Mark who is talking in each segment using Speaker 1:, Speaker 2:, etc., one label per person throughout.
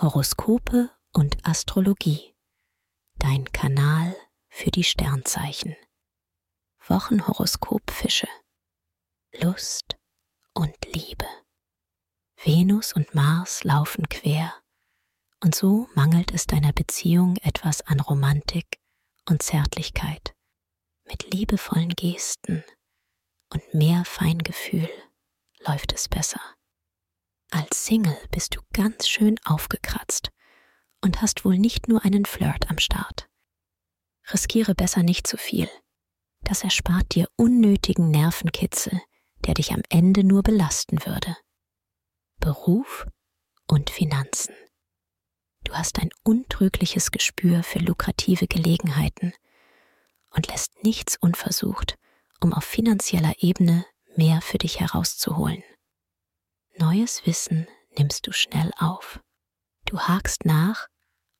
Speaker 1: Horoskope und Astrologie. Dein Kanal für die Sternzeichen. Wochenhoroskop Fische. Lust und Liebe. Venus und Mars laufen quer, und so mangelt es deiner Beziehung etwas an Romantik und Zärtlichkeit, mit liebevollen Gesten und mehr Feingefühl läuft es besser. Als Single bist du ganz schön aufgekratzt und hast wohl nicht nur einen Flirt am Start. Riskiere besser nicht zu viel. Das erspart dir unnötigen Nervenkitzel, der dich am Ende nur belasten würde. Beruf und Finanzen. Du hast ein untrügliches Gespür für lukrative Gelegenheiten und lässt nichts unversucht, um auf finanzieller Ebene mehr für dich herauszuholen. Neues Wissen nimmst du schnell auf. Du hakst nach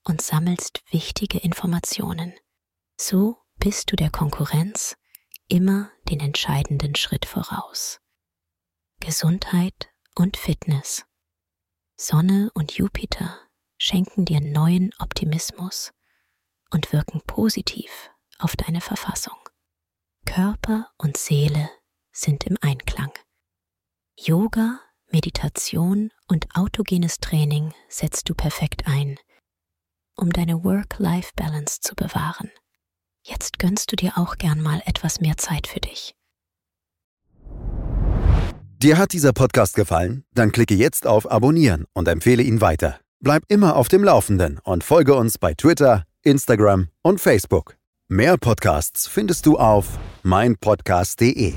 Speaker 1: und sammelst wichtige Informationen. So bist du der Konkurrenz immer den entscheidenden Schritt voraus. Gesundheit und Fitness. Sonne und Jupiter schenken dir neuen Optimismus und wirken positiv auf deine Verfassung. Körper und Seele sind im Einklang. Yoga Meditation und autogenes Training setzt du perfekt ein, um deine Work-Life-Balance zu bewahren. Jetzt gönnst du dir auch gern mal etwas mehr Zeit für dich.
Speaker 2: Dir hat dieser Podcast gefallen? Dann klicke jetzt auf Abonnieren und empfehle ihn weiter. Bleib immer auf dem Laufenden und folge uns bei Twitter, Instagram und Facebook. Mehr Podcasts findest du auf meinpodcast.de.